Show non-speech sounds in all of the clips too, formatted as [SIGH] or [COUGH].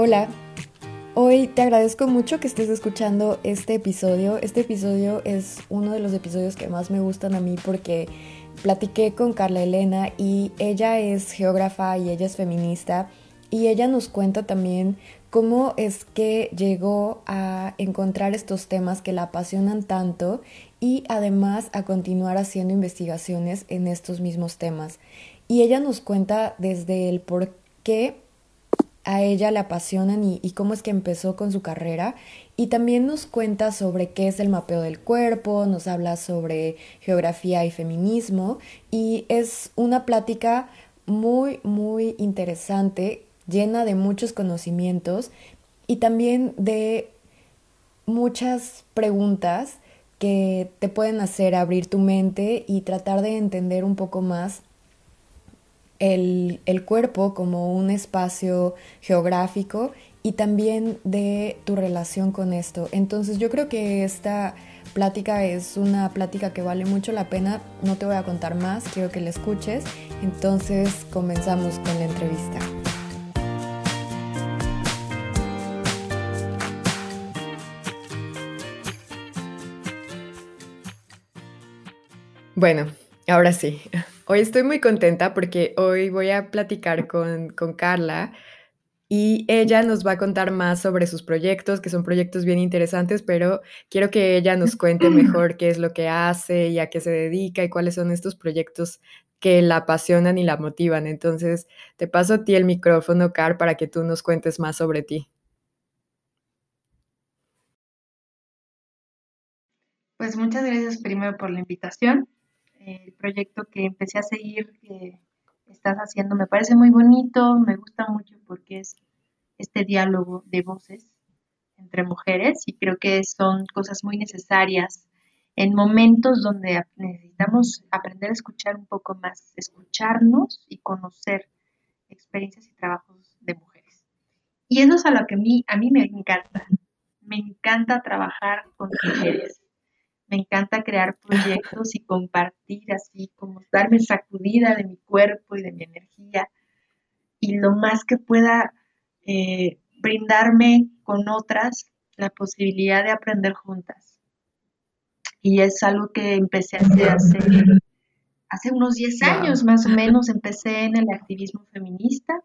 Hola, hoy te agradezco mucho que estés escuchando este episodio. Este episodio es uno de los episodios que más me gustan a mí porque platiqué con Carla Elena y ella es geógrafa y ella es feminista y ella nos cuenta también cómo es que llegó a encontrar estos temas que la apasionan tanto y además a continuar haciendo investigaciones en estos mismos temas. Y ella nos cuenta desde el por qué a ella le apasionan y, cómo es que empezó con su carrera. Y también nos cuenta sobre qué es el mapeo del cuerpo, nos habla sobre geografía y feminismo. Y es una plática muy, muy interesante, llena de muchos conocimientos y también de muchas preguntas que te pueden hacer abrir tu mente y tratar de entender un poco más el, cuerpo como un espacio geográfico y también de tu relación con esto. Entonces yo creo que esta plática es una plática que vale mucho la pena. No te voy a contar más, quiero que la escuches. Entonces comenzamos con la entrevista. Bueno, ahora sí. Hoy estoy muy contenta porque hoy voy a platicar con, Carla y ella nos va a contar más sobre sus proyectos, que son proyectos bien interesantes, pero quiero que ella nos cuente mejor qué es lo que hace y a qué se dedica y cuáles son estos proyectos que la apasionan y la motivan. Entonces, te paso a ti el micrófono, Car, para que tú nos cuentes más sobre ti. Pues muchas gracias primero por la invitación el proyecto que empecé a seguir que estás haciendo me parece muy bonito, me gusta mucho porque es este diálogo de voces entre mujeres y creo que son cosas muy necesarias en momentos donde necesitamos aprender a escuchar un poco más, escucharnos y conocer experiencias y trabajos de mujeres. Y eso es a lo que a mí, a mí me encanta. Me encanta trabajar con mujeres me encanta crear proyectos y compartir así, como darme sacudida de mi cuerpo y de mi energía y lo más que pueda eh, brindarme con otras la posibilidad de aprender juntas. Y es algo que empecé a hacer hace, hace unos 10 años más o menos, empecé en el activismo feminista.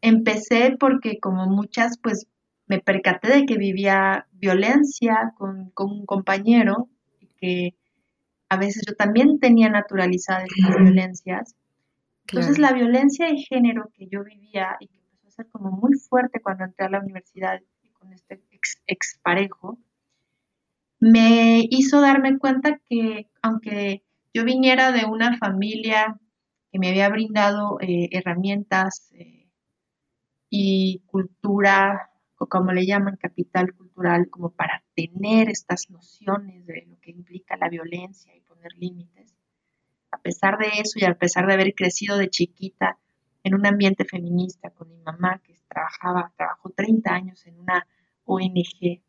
Empecé porque como muchas, pues me percaté de que vivía violencia con, un compañero y que a veces yo también tenía naturalizadas estas violencias. Entonces la violencia de género que yo vivía y que empezó a ser como muy fuerte cuando entré a la universidad con este ex, exparejo, me hizo darme cuenta que aunque yo viniera de una familia que me había brindado eh, herramientas eh, y cultura o como le llaman capital cultural, como para tener estas nociones de lo que implica la violencia y poner límites. A pesar de eso y a pesar de haber crecido de chiquita en un ambiente feminista con mi mamá que trabajaba, trabajó 30 años en una ONG de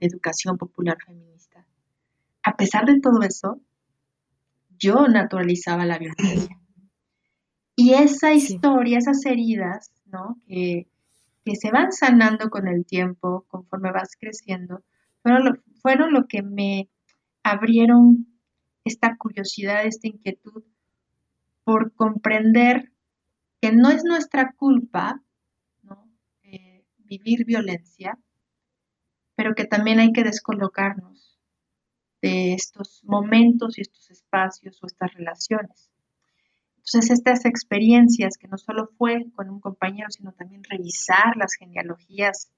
educación popular feminista. A pesar de todo eso, yo naturalizaba la violencia. Y esa historia, esas heridas, ¿no? Que, que se van sanando con el tiempo, conforme vas creciendo, fueron lo, fueron lo que me abrieron esta curiosidad, esta inquietud por comprender que no es nuestra culpa eh, vivir violencia, pero que también hay que descolocarnos de estos momentos y estos espacios o estas relaciones. Entonces, estas experiencias, que no solo fue con un compañero, sino también revisar las genealogías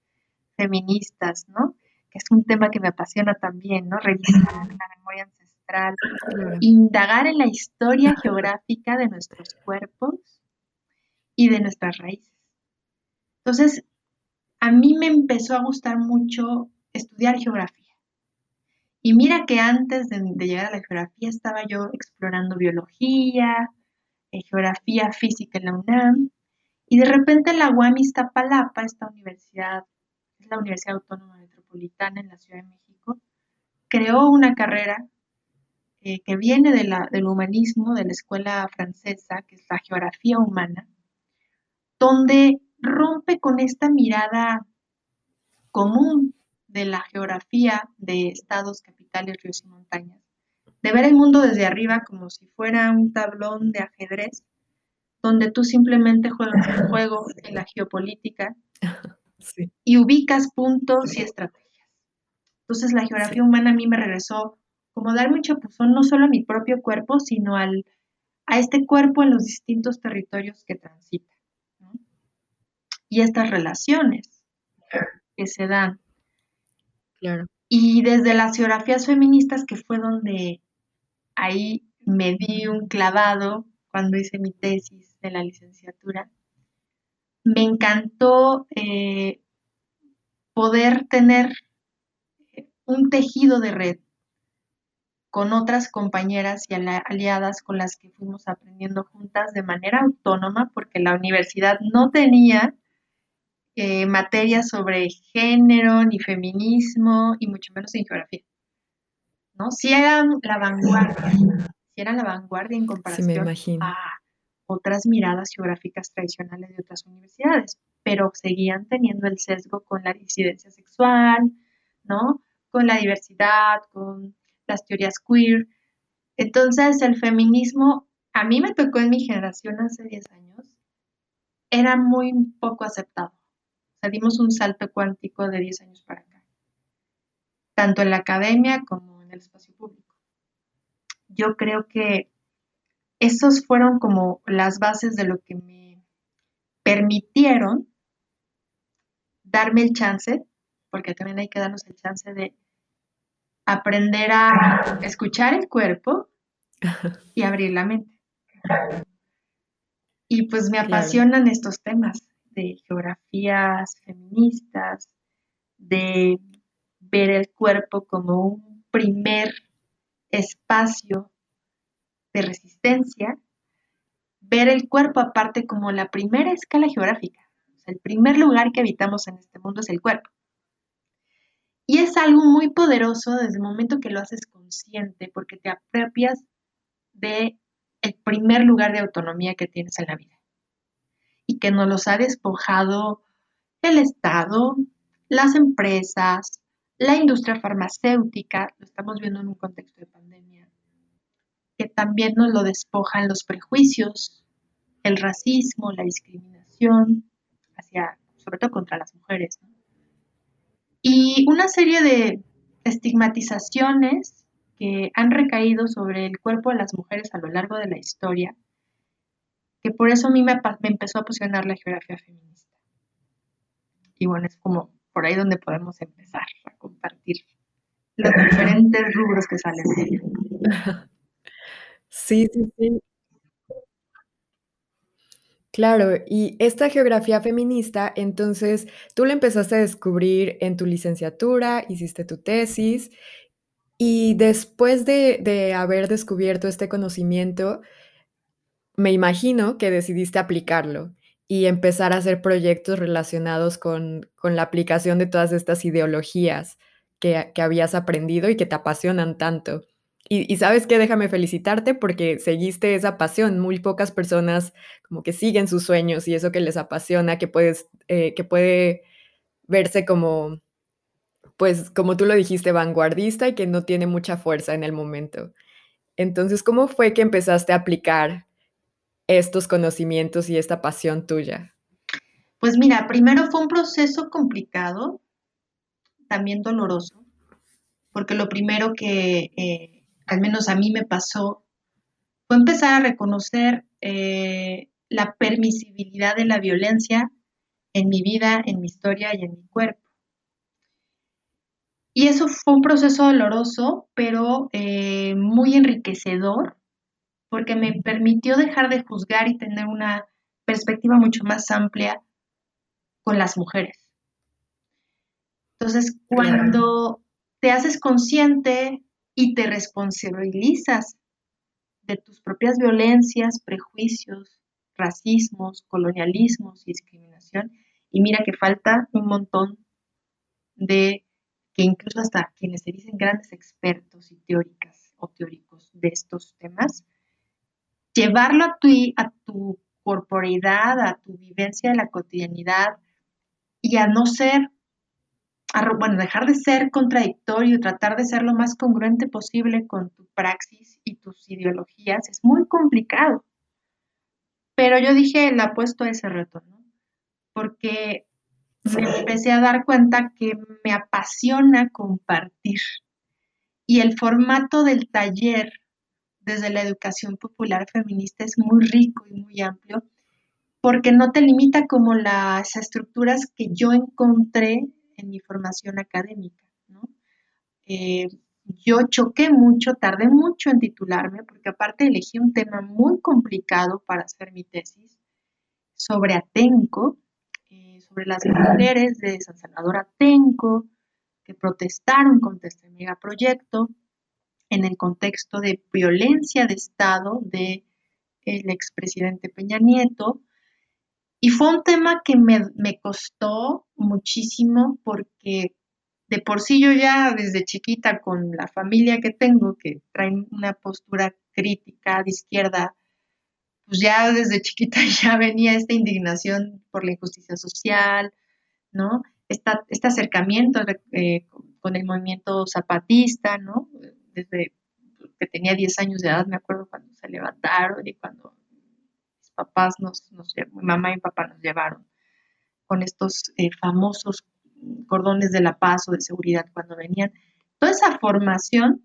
feministas, ¿no? Que es un tema que me apasiona también, ¿no? Revisar la memoria ancestral, indagar en la historia geográfica de nuestros cuerpos y de nuestras raíces. Entonces, a mí me empezó a gustar mucho estudiar geografía. Y mira que antes de, de llegar a la geografía estaba yo explorando biología, geografía física en la UNAM, y de repente la UAM Iztapalapa, esta universidad, es la Universidad Autónoma Metropolitana en la Ciudad de México, creó una carrera eh, que viene del humanismo, de la escuela francesa, que es la geografía humana, donde rompe con esta mirada común de la geografía de estados, capitales, ríos y montañas, de ver el mundo desde arriba como si fuera un tablón de ajedrez, donde tú simplemente juegas el [LAUGHS] juego en la geopolítica y ubicas puntos y estrategias. Entonces la geografía humana a mí me regresó como dar mucho chapuzón no solo a mi propio cuerpo, sino al, a este cuerpo en los distintos territorios que transita. Y estas relaciones que se dan. Claro. Y desde las geografías feministas, que fue donde ahí me di un clavado cuando hice mi tesis de la licenciatura, me encantó eh, poder tener un tejido de red con otras compañeras y aliadas con las que fuimos aprendiendo juntas de manera autónoma, porque la universidad no tenía eh, materias sobre género ni feminismo y mucho menos en geografía. ¿No? Si eran la vanguardia, si eran la vanguardia en comparación a otras miradas geográficas tradicionales de otras universidades, pero seguían teniendo el sesgo con la disidencia sexual, ¿no? Con la diversidad, con las teorías queer. Entonces, el feminismo, a mí me tocó en mi generación hace 10 años, era muy poco aceptado. O sea, dimos un salto cuántico de 10 años para acá, tanto en la academia como en el espacio público. Yo creo que esos fueron como las bases de lo que me permitieron darme el chance, porque también hay que darnos el chance de aprender a escuchar el cuerpo [LAUGHS] y abrir la mente. Y pues me apasionan estos temas de geografías feministas, de ver el cuerpo como un primer espacio de resistencia, ver el cuerpo aparte como la primera escala geográfica. el primer lugar que habitamos en este mundo es el cuerpo. Y es algo muy poderoso desde el momento que lo haces consciente, porque te apropias de el primer lugar de autonomía que tienes en la vida. Y que nos los ha despojado el Estado, las empresas, la industria farmacéutica, lo estamos viendo en un contexto de pandemia, que también nos lo despojan los prejuicios, el racismo, la discriminación, hacia, sobre todo contra las mujeres. ¿no? y una serie de estigmatizaciones que han recaído sobre el cuerpo de las mujeres a lo largo de la historia, que por eso a mí me, empezó a apasionar la geografía feminista. Y bueno, es como por ahí donde podemos empezar compartir los diferentes rubros que salen de. Sí, sí, sí. Claro, y esta geografía feminista, entonces tú la empezaste a descubrir en tu licenciatura, hiciste tu tesis, y después de, haber descubierto este conocimiento, me imagino que decidiste aplicarlo y empezar a hacer proyectos relacionados con, la aplicación de todas estas ideologías que, que habías aprendido y que te apasionan tanto. Y, sabes qué, déjame felicitarte porque seguiste esa pasión. Muy pocas personas como que siguen sus sueños y eso que les apasiona, que puedes, eh, que puede verse como, pues, como tú lo dijiste, vanguardista y que no tiene mucha fuerza en el momento. Entonces, ¿cómo fue que empezaste a aplicar estos conocimientos y esta pasión tuya? Pues mira, primero fue un proceso complicado, también doloroso, porque lo primero que eh, al menos a mí me pasó, fue empezar a reconocer eh, la permisibilidad de la violencia en mi vida, en mi historia y en mi cuerpo. Y eso fue un proceso doloroso, pero eh, muy enriquecedor, porque me permitió dejar de juzgar y tener una perspectiva mucho más amplia con las mujeres. Entonces, cuando te haces consciente y te responsabilizas de tus propias violencias, prejuicios, racismos, colonialismos y discriminación. Y mira que falta un montón de que incluso hasta quienes se dicen grandes expertos y teóricas o teóricos de estos temas, llevarlo a tu, a tu corporeidad, a tu vivencia de la cotidianidad y a no ser, bueno, dejar de ser contradictorio y tratar de ser lo más congruente posible con tu praxis y tus ideologías es muy complicado. Pero yo dije, le apuesto a ese reto, ¿no? Porque me empecé a dar cuenta que me apasiona compartir. Y el formato del taller desde la educación popular feminista es muy rico y muy amplio, porque no te limita como las estructuras que yo encontré en mi formación académica. Eh, yo choqué mucho, tardé mucho en titularme, porque aparte elegí un tema muy complicado para hacer mi tesis sobre Atenco, eh, sobre las mujeres de San Salvador Atenco que protestaron contra este megaproyecto en el contexto de violencia de Estado del el expresidente Peña Nieto. Y fue un tema que me, me costó muchísimo porque de por sí yo ya desde chiquita con la familia que tengo, que traen una postura crítica de izquierda, pues ya desde chiquita [LAUGHS] ya venía esta indignación por la injusticia social, ¿no? este acercamiento eh, con el movimiento zapatista, ¿no? Desde que tenía 10 años de edad, me acuerdo cuando se levantaron y cuando mis papás nos, nos mi mamá y mi papá nos llevaron con estos eh, famosos cordones de la paz o de seguridad cuando venían. Toda esa formación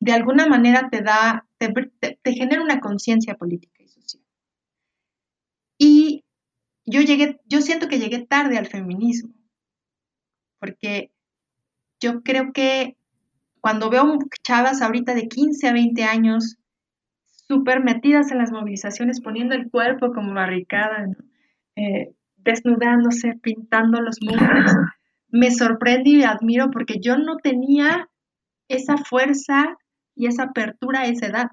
de alguna manera te da, te, genera una conciencia política y social. Y yo llegué, yo siento que llegué tarde al feminismo, porque yo creo que cuando veo chavas ahorita de 15 a 20 años súper metidas en las movilizaciones, poniendo el cuerpo como barricada, eh, desnudándose, pintando los muros, me sorprende y admiro porque yo no tenía esa fuerza y esa apertura a esa edad.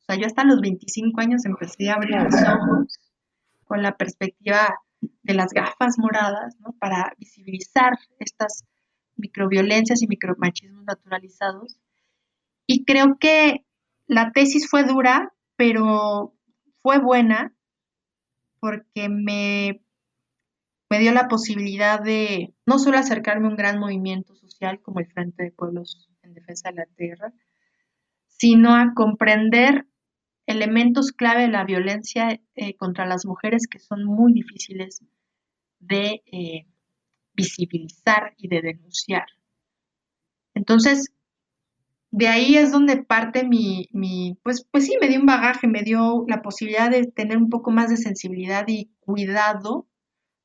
O sea, yo hasta los 25 años empecé a abrir los ojos con la perspectiva de las gafas moradas, ¿no? Para visibilizar estas microviolencias y micromachismos naturalizados. Y creo que la tesis fue dura, pero fue buena porque me, me dio la posibilidad de no solo acercarme a un gran movimiento social como el Frente de Pueblos en Defensa de la Tierra, sino a comprender elementos clave de la violencia eh, contra las mujeres que son muy difíciles de eh, visibilizar y de denunciar. Entonces, de ahí es donde parte mi, mi, pues, pues sí, me dio un bagaje, me dio la posibilidad de tener un poco más de sensibilidad y cuidado,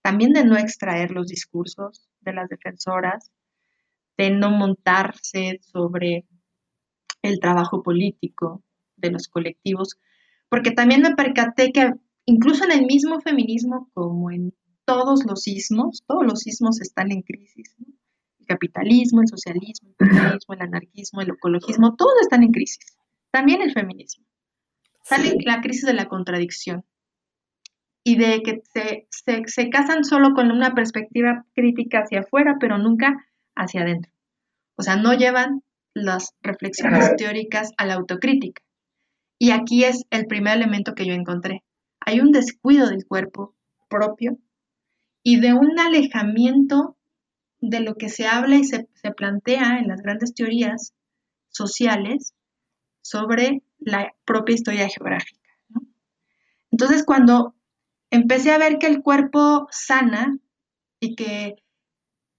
también de no extraer los discursos de las defensoras, de no montarse sobre el trabajo político de los colectivos, porque también me percaté que incluso en el mismo feminismo, como en todos los sismos, todos los sismos están en crisis. El capitalismo, el socialismo, el comunismo, el anarquismo, el ecologismo, todos están en crisis. También el feminismo. Sale la crisis de la contradicción y de que se, se, casan solo con una perspectiva crítica hacia afuera, pero nunca hacia adentro. O sea, no llevan las reflexiones teóricas a la autocrítica. Y aquí es el primer elemento que yo encontré. Hay un descuido del cuerpo propio y de un alejamiento de lo que se habla y se, plantea en las grandes teorías sociales sobre la propia historia geográfica. Entonces, cuando empecé a ver que el cuerpo sana y que,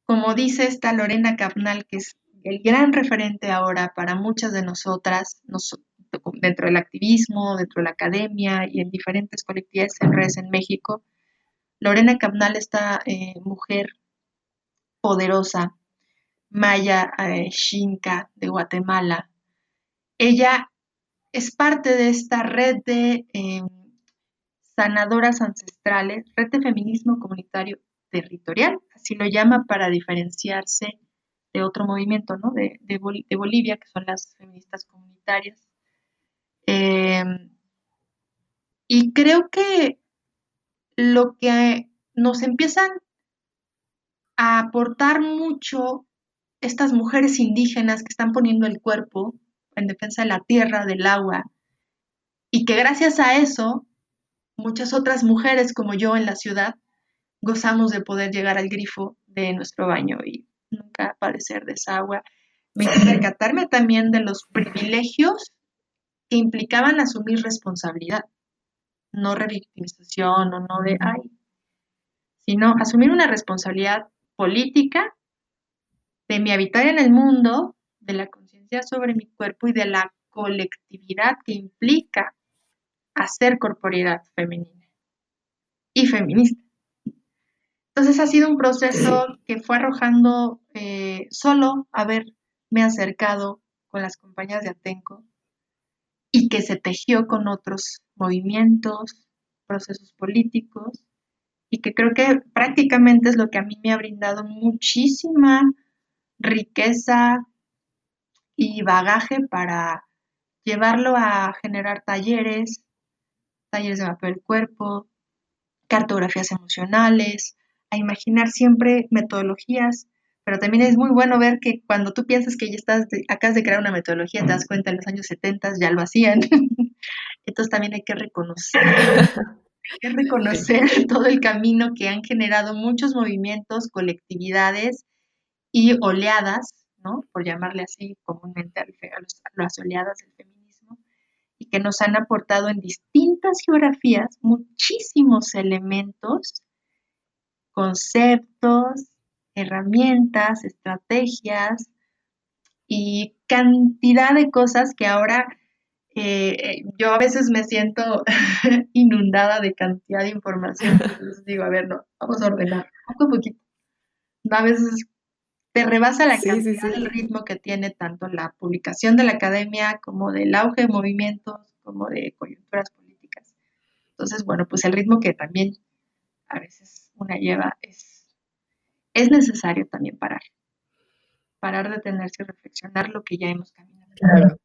como dice esta Lorena Capnal, que es el gran referente ahora para muchas de nosotras, dentro del activismo, dentro de la academia y en diferentes colectividades en redes en México, Lorena Capnal, esta eh, mujer poderosa, maya eh, de Guatemala, ella es parte de esta red de em, sanadoras ancestrales, red de feminismo comunitario territorial, así lo llama para diferenciarse de otro movimiento, ¿no? De, Bolivia, que son las feministas comunitarias. Em, y creo que lo que nos empiezan a aportar mucho estas mujeres indígenas que están poniendo el cuerpo en defensa de la tierra, del agua, y que gracias a eso muchas otras mujeres como yo en la ciudad gozamos de poder llegar al grifo de nuestro baño y nunca padecer de esa agua. Me percatarme también de los privilegios que implicaban asumir responsabilidad, no revictimización o no de ay, sino asumir una responsabilidad política de mi habitar en el mundo, de la conciencia sobre mi cuerpo y de la colectividad que implica hacer corporidad femenina y feminista. Entonces ha sido un proceso que fue arrojando eh, solo haberme acercado con las compañías de Atenco y que se tejió con otros movimientos, procesos políticos y que creo que prácticamente es lo que a mí me ha brindado muchísima riqueza y bagaje para llevarlo a generar talleres, talleres de mapeo del cuerpo, cartografías emocionales, a imaginar siempre metodologías, pero también es muy bueno ver que cuando tú piensas que ya estás, acabas de crear una metodología, te das cuenta en los años 70 ya lo hacían. [LAUGHS] Entonces también hay que reconocer, hay que reconocer todo el camino que han generado muchos movimientos, colectividades y oleadas, ¿no? Por llamarle así comúnmente a, las oleadas del feminismo, y que nos han aportado en distintas geografías muchísimos elementos, conceptos, herramientas, estrategias y cantidad de cosas que ahora eh, yo a veces me siento [LAUGHS] inundada de cantidad de información. [LAUGHS] Entonces digo, a ver, no, vamos a ordenar poco a poquito. A veces te rebasa la cantidad del ritmo que tiene tanto la publicación de la academia como del auge de movimientos, como de coyunturas políticas. Entonces, bueno, pues el ritmo que también a veces una lleva es, es necesario también parar. Parar, de detenerse y reflexionar lo que ya hemos caminado. Claro.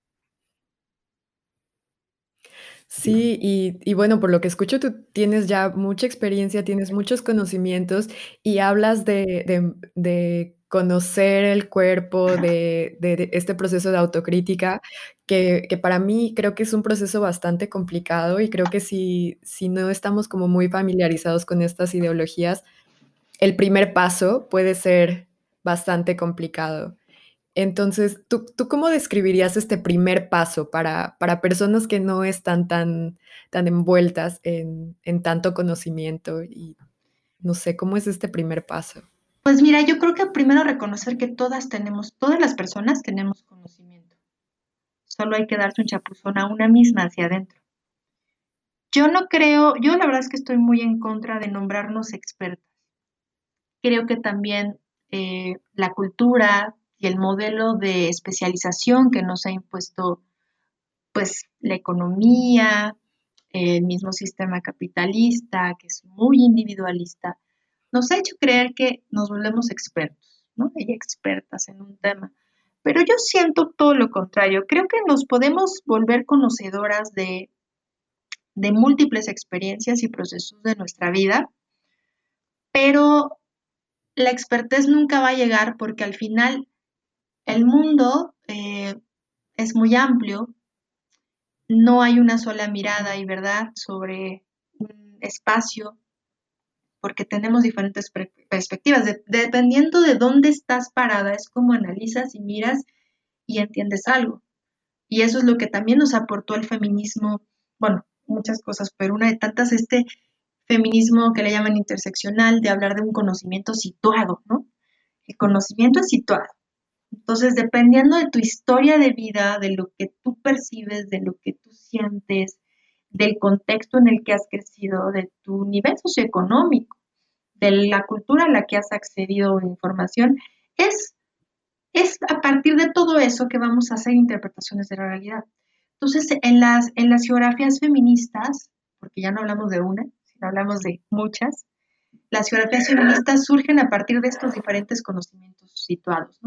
Sí, y, bueno, por lo que escucho, tú tienes ya mucha experiencia, tienes muchos conocimientos y hablas de, de conocer el cuerpo, de, este proceso de autocrítica, que, para mí creo que es un proceso bastante complicado y creo que si, si no estamos como muy familiarizados con estas ideologías, el primer paso puede ser bastante complicado. Entonces, ¿tú, ¿tú, cómo describirías este primer paso para, para personas que no están tan, tan envueltas en, en tanto conocimiento? Y no sé, ¿cómo es este primer paso? Pues mira, yo creo que primero reconocer que todas tenemos, todas las personas tenemos conocimiento. Solo hay que darse un chapuzón a una misma hacia adentro. Yo no creo, yo la verdad es que estoy muy en contra de nombrarnos expertas. Creo que también eh, la cultura y el modelo de especialización que nos ha impuesto, pues la economía, el mismo sistema capitalista, que es muy individualista, nos ha hecho creer que nos volvemos expertos, ¿no? Y expertas en un tema. Pero yo siento todo lo contrario. Creo que nos podemos volver conocedoras de, de múltiples experiencias y procesos de nuestra vida, pero la expertez nunca va a llegar porque al final el mundo eh, es muy amplio, no hay una sola mirada y verdad sobre un espacio porque tenemos diferentes perspectivas. dependiendo de dónde estás parada, es como analizas y miras y entiendes algo. Y eso es lo que también nos aportó el feminismo, bueno, muchas cosas, pero una de tantas, este feminismo que le llaman interseccional, de hablar de un conocimiento situado, ¿no? El conocimiento es situado. Entonces, dependiendo de tu historia de vida, de lo que tú percibes, de lo que tú sientes, del contexto en el que has crecido, de tu nivel socioeconómico, de la cultura a la que has accedido a información, es, es a partir de todo eso que vamos a hacer interpretaciones de la realidad. Entonces, en las, en las geografías feministas, porque ya no hablamos de una, hablamos de muchas, las geografías feministas surgen a partir de estos diferentes conocimientos situados,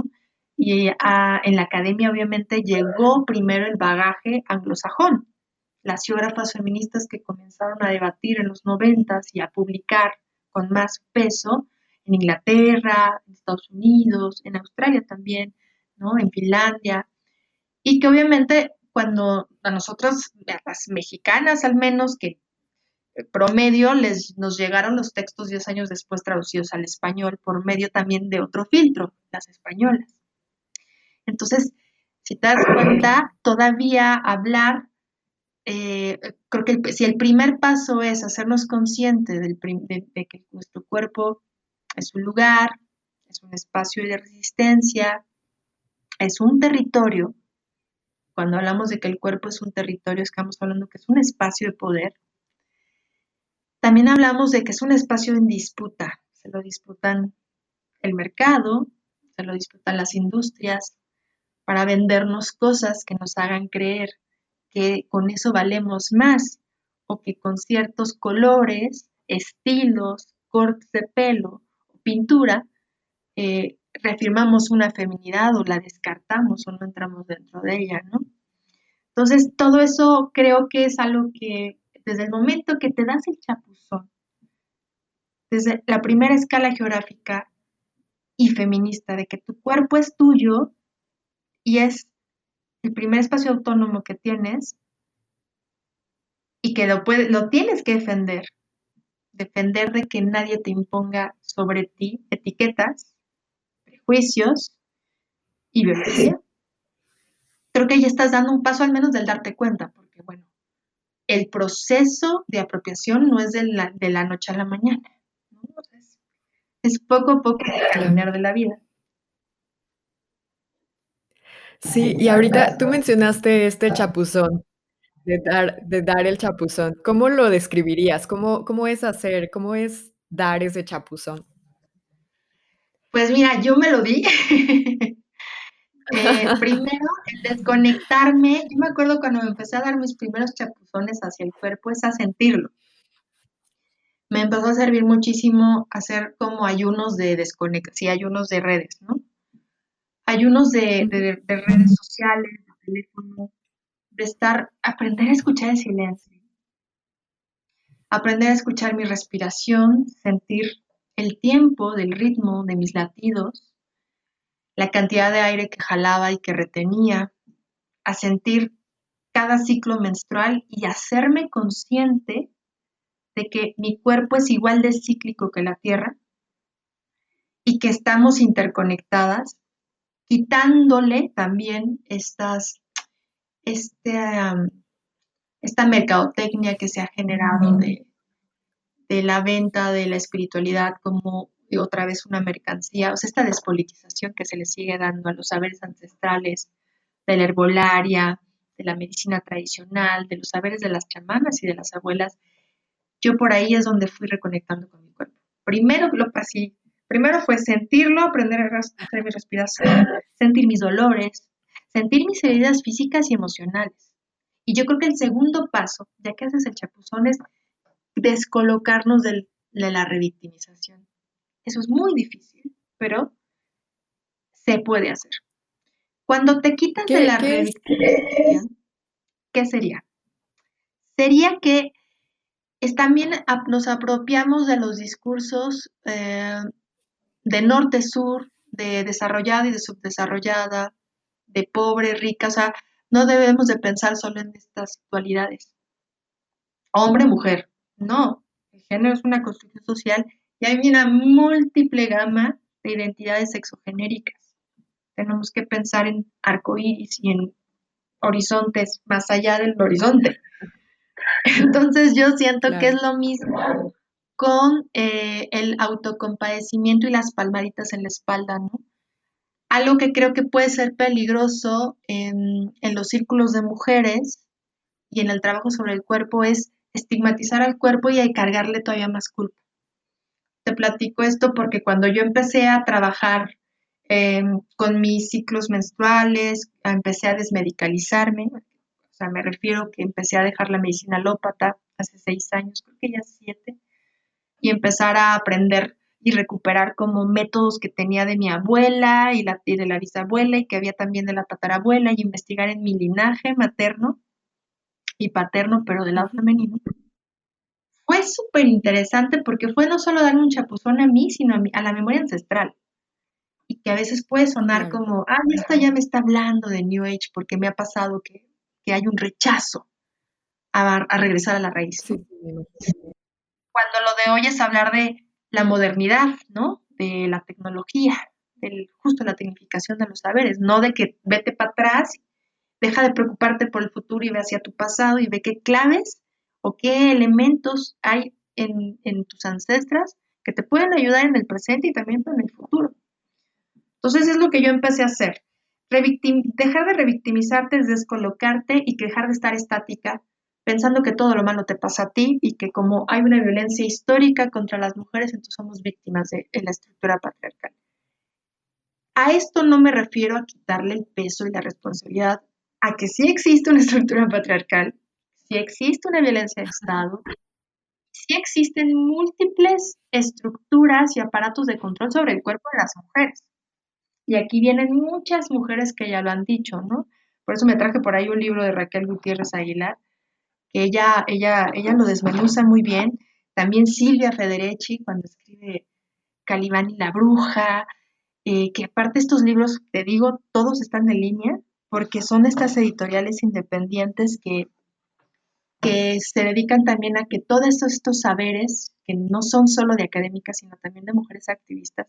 Y en la academia obviamente llegó primero el bagaje anglosajón, las geógrafas feministas que comenzaron a debatir en los noventas y a publicar con más peso en Inglaterra, en Estados Unidos, en Australia también, ¿no? En Finlandia. Y que obviamente cuando a nosotros, a las mexicanas al menos, que promedio les, nos llegaron los textos 10 años después traducidos al español por medio también de otro filtro, las españolas. Entonces, si te das [CLEARS THROAT] cuenta, todavía hablar, eh, creo que si el primer paso es hacernos conscientes del, de, que nuestro cuerpo es un lugar, es un espacio de resistencia, es un territorio. Cuando hablamos de que el cuerpo es un territorio, estamos hablando que es un espacio de poder. También hablamos de que es un espacio en disputa. Se lo disputan el mercado, se lo disputan las industrias, para vendernos cosas que nos hagan creer que con eso valemos más o que con ciertos colores, estilos, cortes de pelo pintura eh, reafirmamos una feminidad o la descartamos o no entramos dentro de ella, ¿no? Entonces, todo eso creo que es algo que desde el momento que te das el chapuzón, desde la primera escala geográfica y feminista de que tu cuerpo es tuyo y es el primer espacio autónomo que tienes y que lo, lo tienes que defender. Defender de que nadie te imponga sobre ti etiquetas, prejuicios y violencia. Creo que ya estás dando un paso al menos del darte cuenta, porque bueno, el proceso de apropiación no es de la, de la noche a la mañana. Es, poco a poco el caminar de la vida. Sí, y ahorita tú mencionaste este chapuzón, de dar, de dar el chapuzón. ¿Cómo lo describirías? ¿Cómo, ¿Cómo es hacer? ¿Cómo es dar ese chapuzón? Pues mira, yo me lo di. [LAUGHS] Eh, [LAUGHS] primero, desconectarme. Yo me acuerdo cuando me empecé a dar mis primeros chapuzones hacia el cuerpo, es a sentirlo. Me empezó a servir muchísimo hacer como ayunos de desconexión, sí, ayunos de redes, ¿no? ayunos de, de, redes sociales, de teléfono, de estar, aprender a escuchar el silencio, aprender a escuchar mi respiración, sentir el tiempo del ritmo de mis latidos, la cantidad de aire que jalaba y que retenía, a sentir cada ciclo menstrual y hacerme consciente de que mi cuerpo es igual de cíclico que la Tierra y que estamos interconectadas quitándole también estas, este, esta mercadotecnia que se ha generado de, de, la venta de la espiritualidad como otra vez una mercancía, o sea, esta despolitización que se le sigue dando a los saberes ancestrales de la herbolaria, de la medicina tradicional, de los saberes de las chamanas y de las abuelas, yo por ahí es donde fui reconectando con mi cuerpo. Primero lo pasé Primero fue sentirlo, aprender a hacer mi respiración, sentir mis dolores, sentir mis heridas físicas y emocionales. Y yo creo que el segundo paso, ya que haces el chapuzón, es descolocarnos de la revictimización. Eso es muy difícil, pero se puede hacer. Cuando te quitas de la revictimización, ¿qué sería? Sería que también nos apropiamos de los discursos eh, de norte-sur, de desarrollada y de subdesarrollada, de pobre, rica, o sea, no debemos de pensar solo en estas dualidades. Hombre, mujer, no, el género es una construcción social y hay una múltiple gama de identidades sexogenéricas. Tenemos que pensar en arcoíris y en horizontes más allá del horizonte. [LAUGHS] Entonces yo siento que es lo mismo con eh, el autocompadecimiento y las palmaditas en la espalda, ¿no? Algo que creo que puede ser peligroso en, los círculos de mujeres y en el trabajo sobre el cuerpo es estigmatizar al cuerpo y cargarle todavía más culpa. Te platico esto porque cuando yo empecé a trabajar em, con mis ciclos menstruales, empecé a desmedicalizarme, o sea, me refiero que empecé a dejar la medicina alópata hace seis años, creo que ya siete, y empezar a aprender y recuperar como métodos que tenía de mi abuela y, la, de la bisabuela y que había también de la tatarabuela y investigar en mi linaje materno y paterno, pero del lado femenino. Fue súper interesante porque fue no solo darme un chapuzón a mí, sino a, a la memoria ancestral. Y que a veces puede sonar como, ah, esta ya me está hablando de New Age porque me ha pasado que, que hay un rechazo a, regresar a la raíz. Cuando lo de hoy es hablar de la modernidad, ¿no? De la tecnología, del, justo la tecnificación de los saberes, no de que vete para atrás, deja de preocuparte por el futuro y ve hacia tu pasado y ve qué claves o qué elementos hay en, tus ancestras que te pueden ayudar en el presente y también en el futuro. Entonces es lo que yo empecé a hacer. dejar de revictimizarte es descolocarte y dejar de estar estática pensando que todo lo malo te pasa a ti y que como hay una violencia histórica contra las mujeres, entonces somos víctimas de, la estructura patriarcal. A esto no me refiero a quitarle el peso y la responsabilidad a que sí existe una estructura patriarcal, sí existe una violencia de Estado, sí existen múltiples estructuras y aparatos de control sobre el cuerpo de las mujeres. Y aquí vienen muchas mujeres que ya lo han dicho, ¿no? Por eso me traje por ahí un libro de Raquel Gutiérrez Aguilar, que ella, ella, ella lo desmenuza muy bien. También Silvia Federici, cuando escribe Calibán y la Bruja, eh, que aparte estos libros, te digo, todos están en línea, porque son estas editoriales independientes que, que se dedican también a que todos estos saberes, que no son solo de académicas, sino también de mujeres activistas,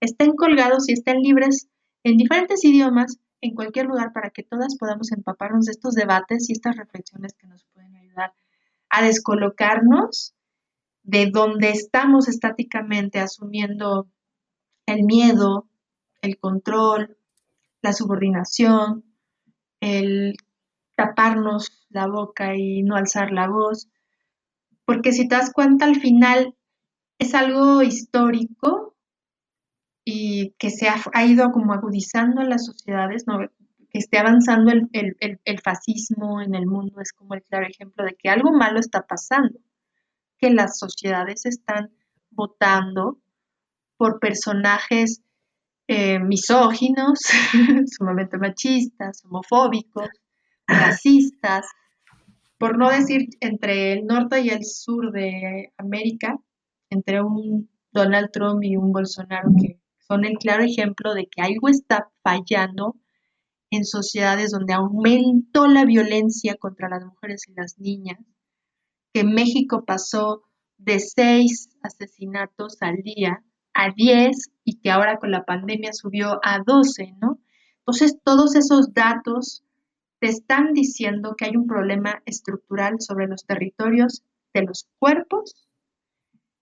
estén colgados y estén libres en diferentes idiomas en cualquier lugar para que todas podamos empaparnos de estos debates y estas reflexiones que nos pueden ayudar a descolocarnos de donde estamos estáticamente asumiendo el miedo, el control, la subordinación, el taparnos la boca y no alzar la voz. Porque si te das cuenta, al final es algo histórico y que se ha, ido como agudizando en las sociedades, ¿no? que esté avanzando el, el, fascismo en el mundo es como el claro ejemplo de que algo malo está pasando, que las sociedades están votando por personajes eh, misóginos, [LAUGHS] sumamente machistas, homofóbicos, racistas, por no decir entre el norte y el sur de América, entre un Donald Trump y un Bolsonaro que son el claro ejemplo de que algo está fallando en sociedades donde aumentó la violencia contra las mujeres y las niñas, que México pasó de seis asesinatos al día a diez y que ahora con la pandemia subió a doce, ¿no? Entonces, todos esos datos te están diciendo que hay un problema estructural sobre los territorios de los cuerpos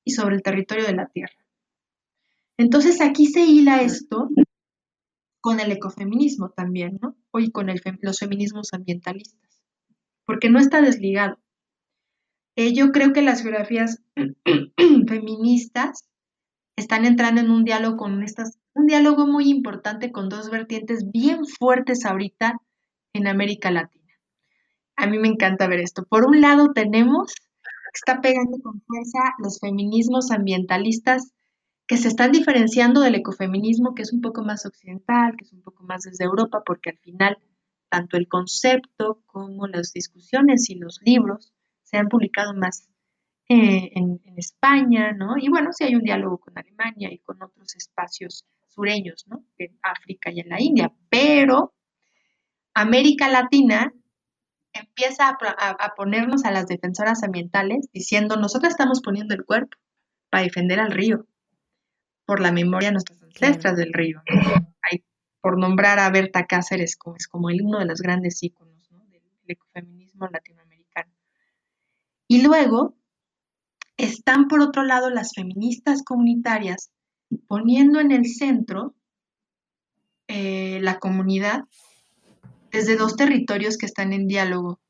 y sobre el territorio de la tierra. Entonces aquí se hila esto con el ecofeminismo también, ¿no? Y con los feminismos ambientalistas, porque no está desligado. Eh, yo creo que las geografías [CLEARS THROAT] feministas están entrando en un diálogo con estas, un diálogo muy importante con dos vertientes bien fuertes ahorita en América Latina. A mí me encanta ver esto. Por un lado tenemos, está pegando con fuerza los feminismos ambientalistas que se están diferenciando del ecofeminismo, que es un poco más occidental, que es un poco más desde Europa, porque al final tanto el concepto como las discusiones y los libros se han publicado más eh, en, España, ¿no? Y bueno, sí hay un diálogo con Alemania y con otros espacios sureños, ¿no? En África y en la India, pero América Latina empieza a, a ponernos a las defensoras ambientales diciendo, nosotros estamos poniendo el cuerpo para defender al río, por la memoria de nuestras ancestras del río. por nombrar a Berta Cáceres, como, es como el, uno de los grandes íconos del ecofeminismo latinoamericano. Y luego están, por otro lado, las feministas comunitarias poniendo en el centro eh, la comunidad desde dos territorios que están en diálogo.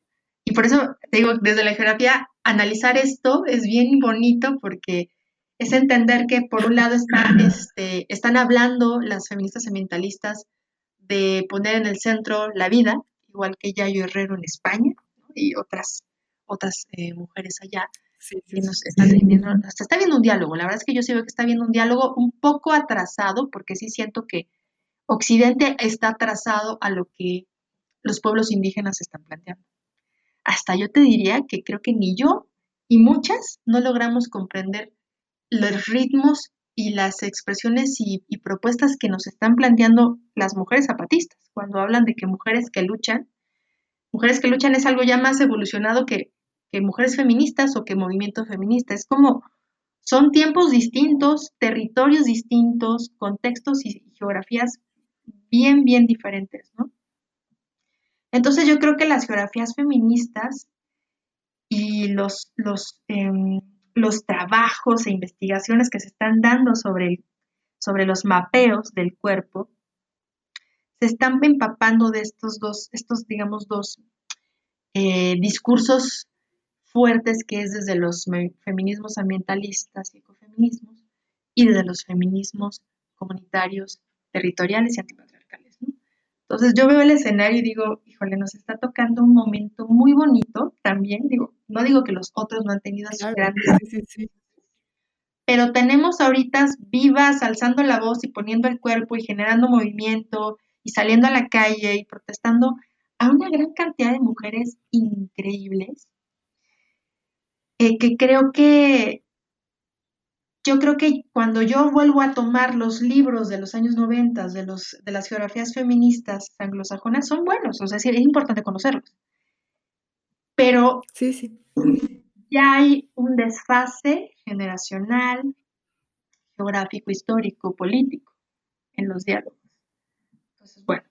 Y por eso, te digo, desde la geografía, analizar esto es bien bonito porque es entender que por un lado este, están hablando las feministas ambientalistas de poner en el centro la vida, igual que Yayo Herrero en España y otras, otras eh, mujeres allá. nos están viendo, se está viendo un diálogo. La verdad es que yo sí veo que está viendo un diálogo un poco atrasado, porque sí siento que Occidente está atrasado a lo que los pueblos indígenas están planteando. Hasta yo te diría que creo que ni yo y muchas no logramos comprender los ritmos y las expresiones y, propuestas que nos están planteando las mujeres zapatistas, cuando hablan de que mujeres que luchan, mujeres que luchan es algo ya más evolucionado que que mujeres feministas o que movimiento feminista. Es como, son tiempos distintos, territorios distintos, contextos y geografías bien, bien diferentes, ¿no? Entonces yo creo que las geografías feministas y los, los, em, los trabajos e investigaciones que se están dando sobre, sobre los mapeos del cuerpo se están empapando de estos dos, estos, digamos, dos eh, discursos fuertes que es desde los feminismos ambientalistas y ecofeminismos y desde los feminismos comunitarios, territoriales y antipatriarcales. Entonces yo veo el escenario y digo, híjole, nos está tocando un momento muy bonito también, digo, no digo que los otros no han tenido sus grandes, pero tenemos ahorita vivas alzando la voz y poniendo el cuerpo y generando movimiento y saliendo a la calle y protestando a una gran cantidad de mujeres increíbles eh, que creo que yo creo que cuando yo vuelvo a tomar los libros de los años 90 de, los, de las geografías feministas anglosajonas, son buenos, o sea, es importante conocerlos. Pero sí, sí. ya hay un desfase generacional, geográfico, histórico, político en los diálogos. Entonces, bueno.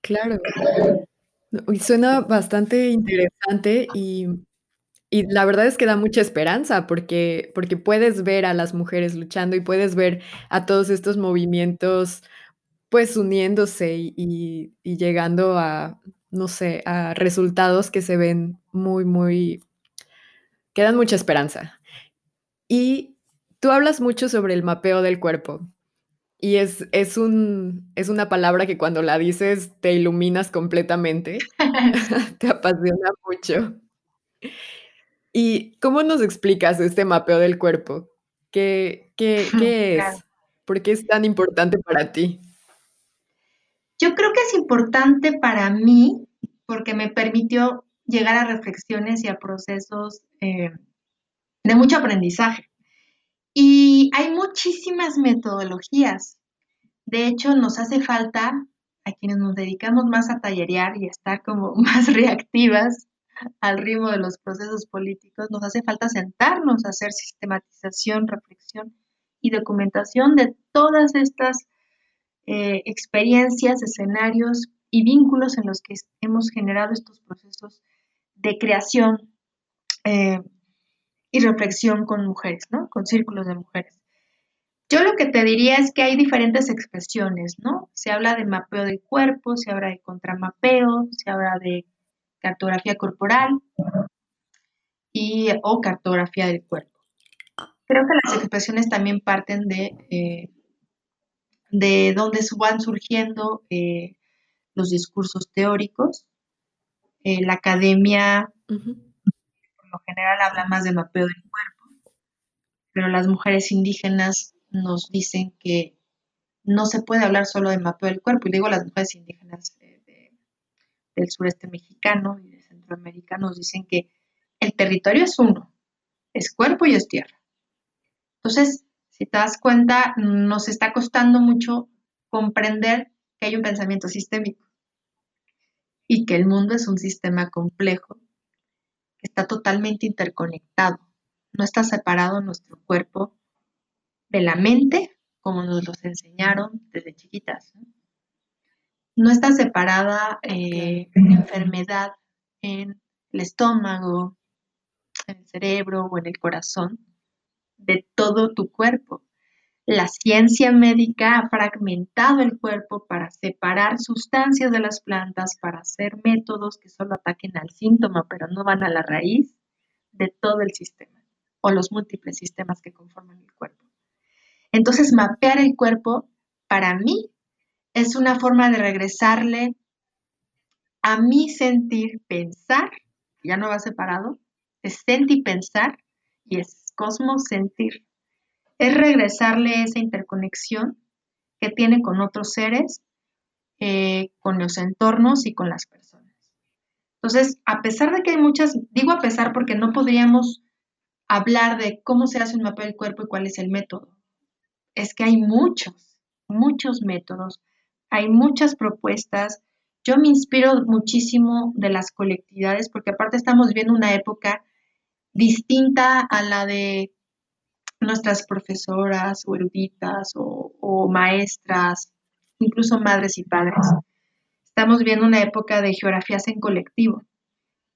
Claro. Suena bastante interesante y y la verdad es que da mucha esperanza porque, porque puedes ver a las mujeres luchando y puedes ver a todos estos movimientos pues uniéndose y, llegando a, no sé, a resultados que se ven muy, muy, que dan mucha esperanza. Y tú hablas mucho sobre el mapeo del cuerpo. Y es, es, un, es una palabra que cuando la dices te iluminas completamente, [LAUGHS] [LAUGHS] te apasiona mucho. ¿Y cómo nos explicas este mapeo del cuerpo? ¿Qué, qué, [LAUGHS] qué es? ¿Por qué es tan importante para ti? Yo creo que es importante para mí porque me permitió llegar a reflexiones y a procesos eh, de mucho aprendizaje. Y hay muchísimas metodologías. De hecho, nos hace falta a quienes nos dedicamos más a tallerear y a estar como [LAUGHS] más reactivas al ritmo de los procesos políticos, nos hace falta sentarnos a hacer sistematización, reflexión y documentación de todas estas eh, experiencias, escenarios y vínculos en los que hemos generado estos procesos de creación eh, y reflexión con mujeres, ¿no? Con círculos de mujeres. Yo lo que te diría es que hay diferentes expresiones, ¿no? Se habla de mapeo del cuerpo, se habla de contramapeo, se habla de cartografía corporal y, o cartografía del cuerpo. Creo que las expresiones también parten de, eh, de dónde van surgiendo eh, los discursos teóricos. Eh, la academia, por lo general, habla más de mapeo del cuerpo, pero las mujeres indígenas nos dicen que no se puede hablar solo de mapeo del cuerpo. Y digo las mujeres indígenas del sureste mexicano y de Centroamérica nos dicen que el territorio es uno, es cuerpo y es tierra. Entonces, si te das cuenta, nos está costando mucho comprender que hay un pensamiento sistémico y que el mundo es un sistema complejo, que está totalmente interconectado. No está separado nuestro cuerpo de la mente, como nos los enseñaron desde chiquitas está separada eh, enfermedad en el estómago, en el cerebro o en el corazón de todo tu cuerpo. La ciencia médica ha fragmentado el cuerpo para separar sustancias de las plantas, para hacer métodos que solo ataquen al síntoma, pero no van a la raíz de todo el sistema o los múltiples sistemas que conforman el cuerpo. Entonces, mapear el cuerpo para mí es una forma de regresarle a mi sentir, pensar, ya no va separado, es sentir, pensar y es cosmos sentir. Es regresarle esa interconexión que tiene con otros seres, eh, con los entornos y con las personas. Entonces, a pesar de que hay muchas, digo a pesar porque no podríamos hablar de cómo se hace un mapa del cuerpo y cuál es el método. Es que hay muchos, muchos métodos hay muchas propuestas yo me inspiro muchísimo de las colectividades porque aparte estamos viviendo una época distinta a la de nuestras profesoras o eruditas o, maestras, incluso madres y padres. Estamos viviendo una época de geografías en colectivo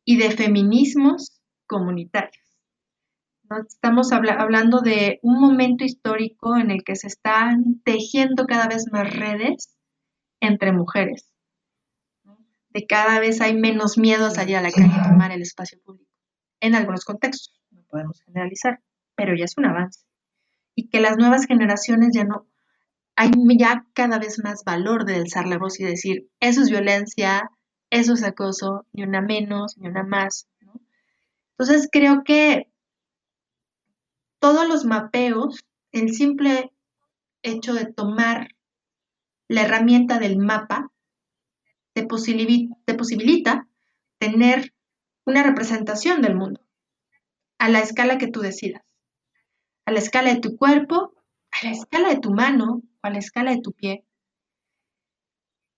y de feminismos comunitarios. Estamos hablando de un momento histórico en el que se están tejiendo cada vez más redes entre mujeres. De cada vez hay menos miedo a salir a la calle a tomar el espacio público. En algunos contextos, no podemos generalizar, pero ya es un avance. Y que las nuevas generaciones ya no, hay ya cada vez más valor de alzar la voz y decir, eso es violencia, eso es acoso, ni una menos, ni una más. Entonces creo que todos los mapeos, el simple hecho de tomar la herramienta del mapa, te, posibilita, tener una representación del mundo a la escala que tú decidas, a la escala de tu cuerpo, a la escala de tu mano a la escala de tu pie,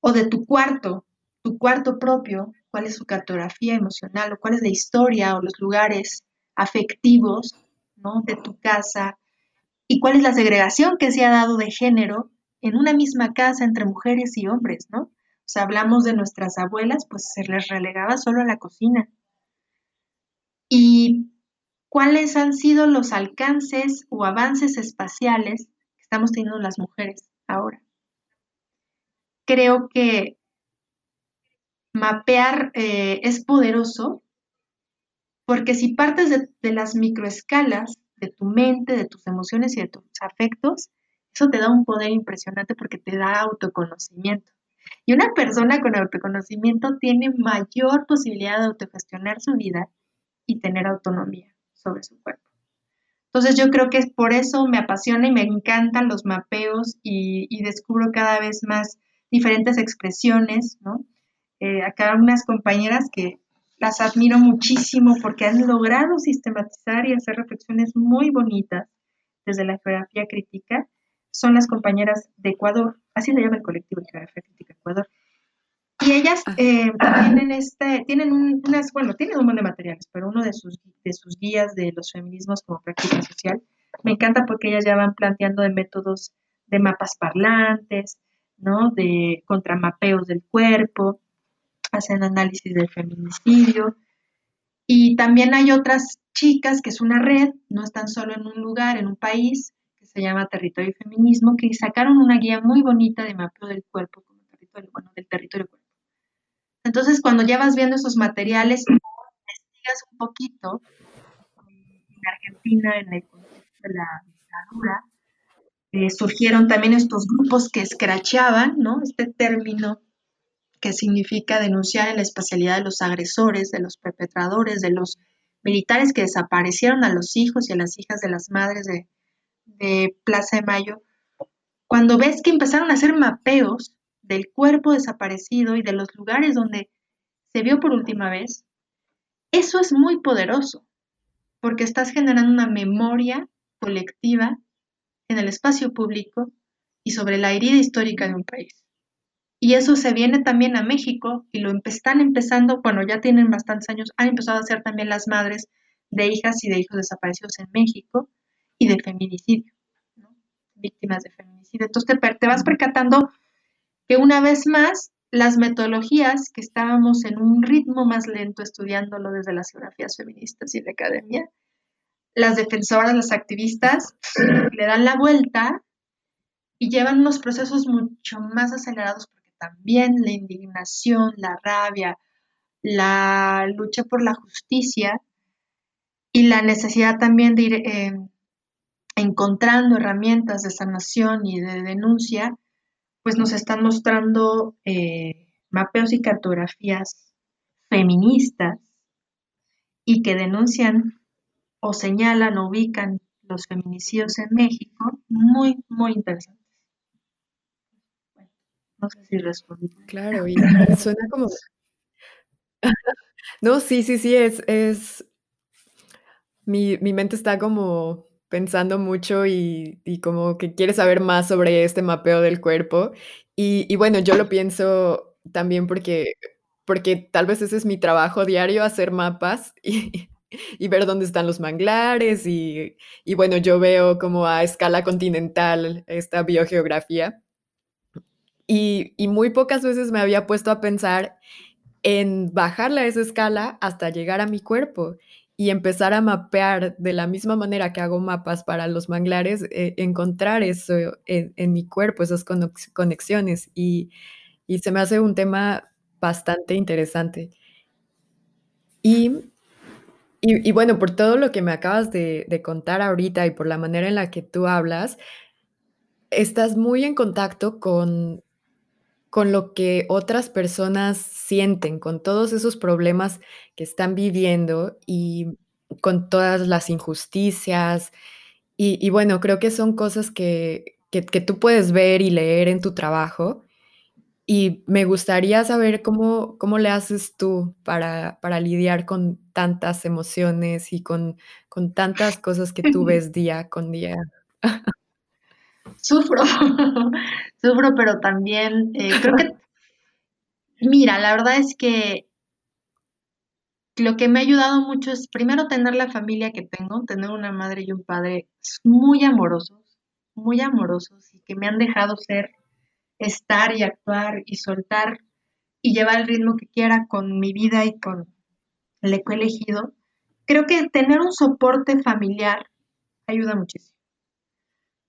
o de tu cuarto, tu cuarto propio, cuál es su cartografía emocional o cuál es la historia o los lugares afectivos de tu casa y cuál es la segregación que se ha dado de género en una misma casa entre mujeres y hombres, ¿no? O sea, hablamos de nuestras abuelas, pues se les relegaba solo a la cocina. ¿Y cuáles han sido los alcances o avances espaciales que estamos teniendo las mujeres ahora? Creo que mapear eh, es poderoso porque si partes de, de las microescalas de tu mente, de tus emociones y de tus afectos, eso te da un poder impresionante porque te da autoconocimiento. Y una persona con autoconocimiento tiene mayor posibilidad de autogestionar su vida y tener autonomía sobre su cuerpo. Entonces yo creo que es por eso me apasiona y me encantan los mapeos y, descubro cada vez más diferentes expresiones, ¿no? Eh, acá unas compañeras que las admiro muchísimo porque han logrado sistematizar y hacer reflexiones muy bonitas desde la geografía crítica son las compañeras de Ecuador, así le llama el colectivo de Geografía Crítica Ecuador. Y ellas ah. eh, tienen este, tienen unas, bueno, tienen un montón de materiales, pero uno de sus, de sus guías de los feminismos como práctica social, me encanta porque ellas ya van planteando de métodos de mapas parlantes, ¿no? De contramapeos del cuerpo, hacen análisis del feminicidio. Y también hay otras chicas, que es una red, no están solo en un lugar, en un país, se llama Territorio y Feminismo, que sacaron una guía muy bonita de mapeo del cuerpo como territorio, bueno, del territorio. Entonces, cuando ya vas viendo esos materiales, investigas un poquito, en Argentina, en el contexto de la dictadura, eh, surgieron también estos grupos que escrachaban, ¿no? Este término que significa denunciar en la especialidad de los agresores, de los perpetradores, de los militares que desaparecieron a los hijos y a las hijas de las madres de, de Plaza de Mayo, cuando ves que empezaron a hacer mapeos del cuerpo desaparecido y de los lugares donde se vio por última vez, eso es muy poderoso, porque estás generando una memoria colectiva en el espacio público y sobre la herida histórica de un país. Y eso se viene también a México y lo están empezando, bueno, ya tienen bastantes años, han empezado a hacer también las madres de hijas y de hijos desaparecidos en México y de feminicidio, víctimas de feminicidio. Entonces te, vas percatando que una vez más las metodologías que estábamos en un ritmo más lento estudiándolo desde las geografías feministas y de academia, las defensoras, las activistas, le dan la vuelta y llevan unos procesos mucho más acelerados porque también la indignación, la rabia, la lucha por la justicia y la necesidad también de ir eh, encontrando herramientas de sanación y de denuncia, pues nos están mostrando eh, mapeos y cartografías feministas y que denuncian o señalan o ubican los feminicidios en México, muy, muy interesantes. no sé si respondí. Claro, y [LAUGHS] suena como... [LAUGHS] no, sí, sí, sí, es... es... Mi, mi mente está como pensando mucho y, como que quiere saber más sobre este mapeo del cuerpo. Y, bueno, yo lo pienso también porque porque tal vez ese es mi trabajo diario, hacer mapas [LAUGHS] y y ver dónde están los manglares y y bueno, yo veo como a escala continental esta biogeografía. Y y muy pocas veces me había puesto a pensar en bajarle a esa escala hasta llegar a mi cuerpo y empezar a mapear de la misma manera que hago mapas para los manglares, eh, encontrar eso en, mi cuerpo, esas conexiones. Y, y, se me hace un tema bastante interesante. Y, y, y, bueno, por todo lo que me acabas de, de contar ahorita y por la manera en la que tú hablas, estás muy en contacto con, con lo que otras personas sienten, con todos esos problemas que están viviendo y con todas las injusticias. Y, y bueno, creo que son cosas que, que, que, tú puedes ver y leer en tu trabajo. Y me gustaría saber cómo, cómo le haces tú para, para lidiar con tantas emociones y con, con tantas cosas que tú [LAUGHS] ves día con día. [LAUGHS] Sufro, [LAUGHS] sufro, pero también eh, creo que, mira, la verdad es que lo que me ha ayudado mucho es primero tener la familia que tengo, tener una madre y un padre muy amorosos, muy amorosos y que me han dejado ser, estar y actuar y soltar y llevar el ritmo que quiera con mi vida y con el que he elegido. Creo que tener un soporte familiar ayuda muchísimo.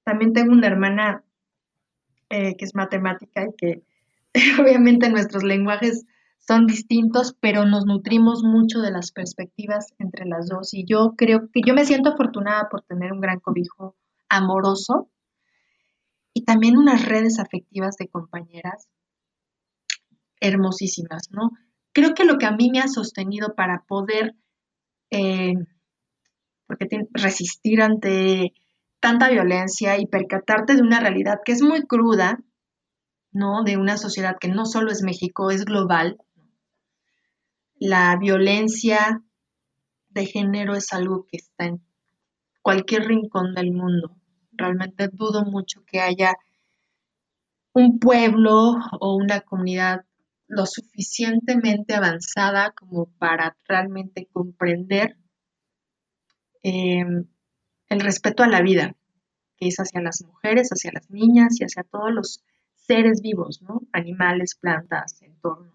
También tengo una hermana eh, que es matemática y que [LAUGHS] obviamente nuestros lenguajes son distintos, pero nos nutrimos mucho de las perspectivas entre las dos. Y yo creo que yo me siento afortunada por tener un gran cobijo amoroso y también unas redes afectivas de compañeras hermosísimas, ¿no? Creo que lo que a mí me ha sostenido para poder eh, porque resistir ante tanta violencia y percatarte de una realidad que es muy cruda, ¿no? De una sociedad que no solo es México, es global. La violencia de género es algo que está en cualquier rincón del mundo. Realmente dudo mucho que haya un pueblo o una comunidad lo suficientemente avanzada como para realmente comprender eh, el respeto a la vida, que es hacia las mujeres, hacia las niñas y hacia todos los seres vivos, ¿no? Animales, plantas, entorno.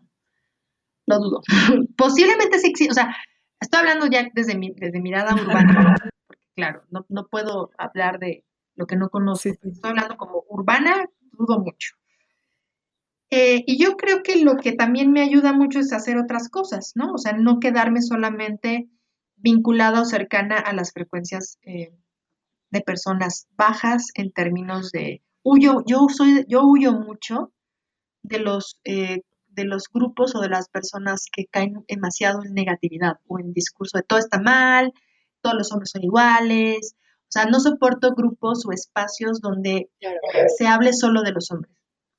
Lo dudo. [LAUGHS] Posiblemente sí existe, o sea, estoy hablando ya desde, mi, desde mirada urbana, [LAUGHS] porque claro, no, no, puedo hablar de lo que no conozco. Estoy hablando como urbana, dudo mucho. Eh, y yo creo que lo que también me ayuda mucho es hacer otras cosas, ¿no? O sea, no quedarme solamente vinculada o cercana a las frecuencias eh, de personas bajas en términos de huyo, yo soy, yo huyo mucho de los eh, de los grupos o de las personas que caen demasiado en negatividad o en discurso de todo está mal, todos los hombres son iguales. O sea, no soporto grupos o espacios donde se hable solo de los hombres,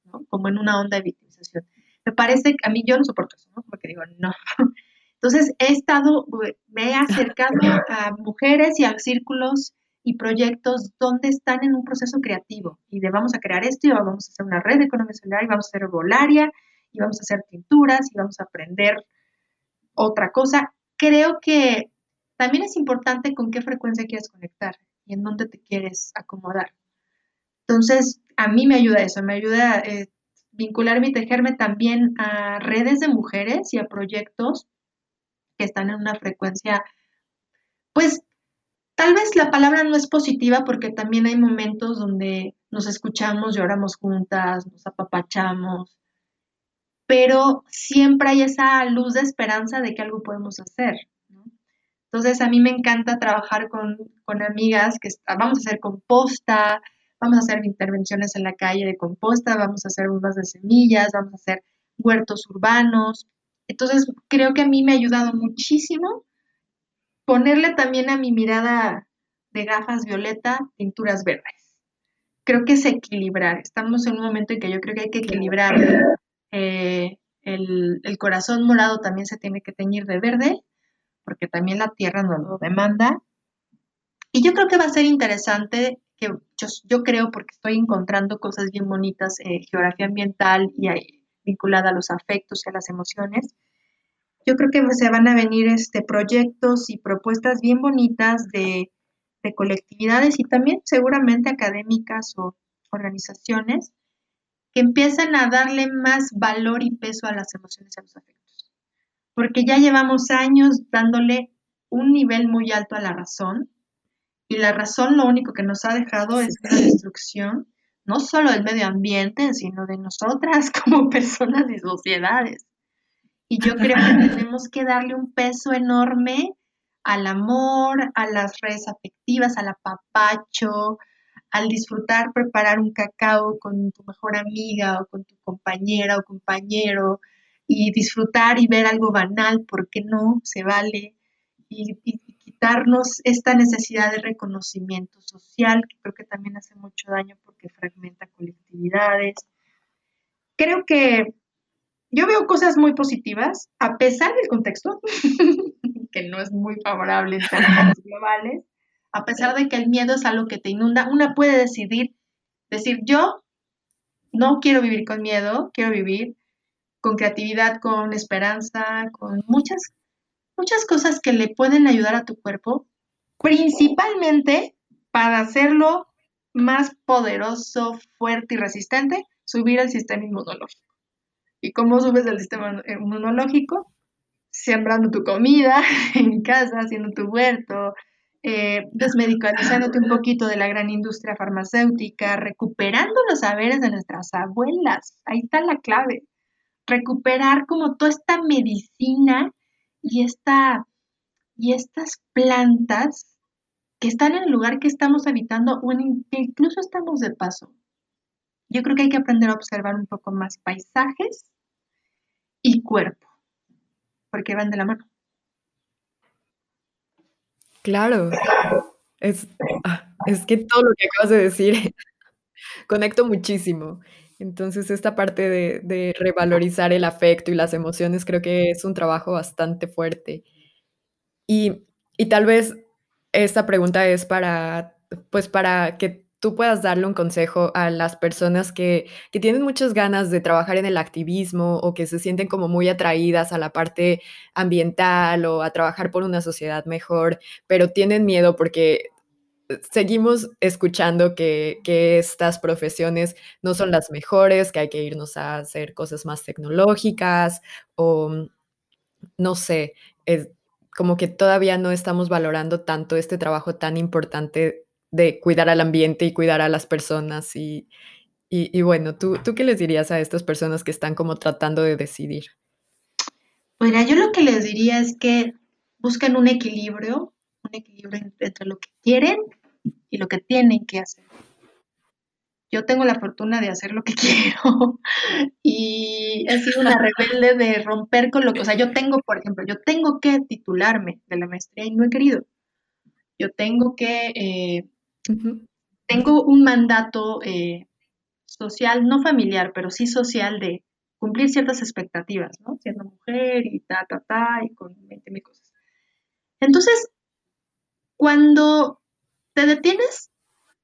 ¿no? como en una onda de victimización. Me parece que a mí yo no soporto eso, ¿no? Porque digo, no. Entonces, he estado, me he acercado [CLEARS THROAT] a mujeres y a círculos y proyectos donde están en un proceso creativo y de vamos a crear esto y vamos a hacer una red de economía celular y vamos a hacer herbolaria y vamos a hacer tinturas y vamos a aprender otra cosa. Creo que también es importante con qué frecuencia quieres conectar y en dónde te quieres acomodar. Entonces, a mí me ayuda eso, me ayuda eh, vincularme y tejerme también a redes de mujeres y a proyectos que están en una frecuencia, pues Tal vez la palabra no es positiva porque también hay momentos donde nos escuchamos, lloramos juntas, nos apapachamos, pero siempre hay esa luz de esperanza de que algo podemos hacer. Entonces a mí me encanta trabajar con, amigas que vamos a hacer composta, vamos a hacer intervenciones en la calle de composta, vamos a hacer unas de semillas, vamos a hacer huertos urbanos. Entonces creo que a mí me ha ayudado muchísimo ponerle también a mi mirada de gafas violeta pinturas verdes. Creo que es equilibrar. Estamos en un momento en que yo creo que hay que equilibrar. Eh, el, corazón morado también se tiene que teñir de verde, porque también la tierra nos lo demanda. Y yo creo que va a ser interesante, que yo, creo porque estoy encontrando cosas bien bonitas, eh, geografía ambiental y vinculada a los afectos y a las emociones. Yo creo que se van a venir este, proyectos y propuestas bien bonitas de, de colectividades y también seguramente académicas o organizaciones que empiezan a darle más valor y peso a las emociones y a los afectos. Porque ya llevamos años dándole un nivel muy alto a la razón y la razón lo único que nos ha dejado es la destrucción, no solo del medio ambiente, sino de nosotras [LAUGHS] como personas y sociedades. Y yo creo que tenemos que darle un peso enorme al amor, a las redes afectivas, al apapacho, al disfrutar preparar un cacao con tu mejor amiga o con tu compañera o compañero y disfrutar y ver algo banal, ¿por qué no? Se vale. Y, quitarnos esta necesidad de reconocimiento social, que creo que también hace mucho daño porque fragmenta colectividades. Creo que yo veo cosas muy positivas, a pesar del contexto, [LAUGHS] que no es muy favorable en términos globales, a pesar de que el miedo es algo que te inunda, una puede decidir, decir, yo no quiero vivir con miedo, quiero vivir con creatividad, con esperanza, con muchas muchas cosas que le pueden ayudar a tu cuerpo, principalmente para hacerlo más poderoso, fuerte y resistente, subir el sistema inmunológico. ¿Y cómo subes el sistema inmunológico? Sembrando tu comida [LAUGHS] en casa, haciendo tu huerto, eh, desmedicalizándote un poquito de la gran industria farmacéutica, recuperando los saberes de nuestras abuelas. Ahí está la clave. Recuperar como toda esta medicina y, esta, y estas plantas que están en el lugar que estamos habitando o que incluso estamos de paso. Yo creo que hay que aprender a observar un poco más paisajes y cuerpo, porque van de la mano. Claro, es, ah, es que todo lo que acabas de decir [LAUGHS] conecto muchísimo. Entonces, esta parte de, revalorizar el afecto y las emociones creo que es un trabajo bastante fuerte. Y, tal vez esta pregunta es para, pues para que tú puedas darle un consejo a las personas que, que, tienen muchas ganas de trabajar en el activismo o que se sienten como muy atraídas a la parte ambiental o a trabajar por una sociedad mejor, pero tienen miedo porque seguimos escuchando que, estas profesiones no son las mejores, que hay que irnos a hacer cosas más tecnológicas o mm, no sé, es como que todavía no estamos valorando tanto este trabajo tan importante de cuidar al ambiente y cuidar a las personas. Y, y, bueno, ¿tú, ¿tú qué les dirías a estas personas que están como tratando de decidir? Mira, yo lo que les diría es que busquen un equilibrio un equilibrio entre lo que quieren y lo que tienen que hacer. Yo tengo la fortuna de hacer lo que [LAUGHS] quiero y he sido una rebelde de romper con lo que, o sea, yo tengo, por ejemplo, yo tengo que titularme de la maestría y no he querido. Yo tengo que, eh, tengo un mandato eh, social, no familiar, pero sí social de cumplir ciertas expectativas, ¿no? Siendo mujer y ta, ta, ta, y con 20 mil cosas. Entonces, cuando te detienes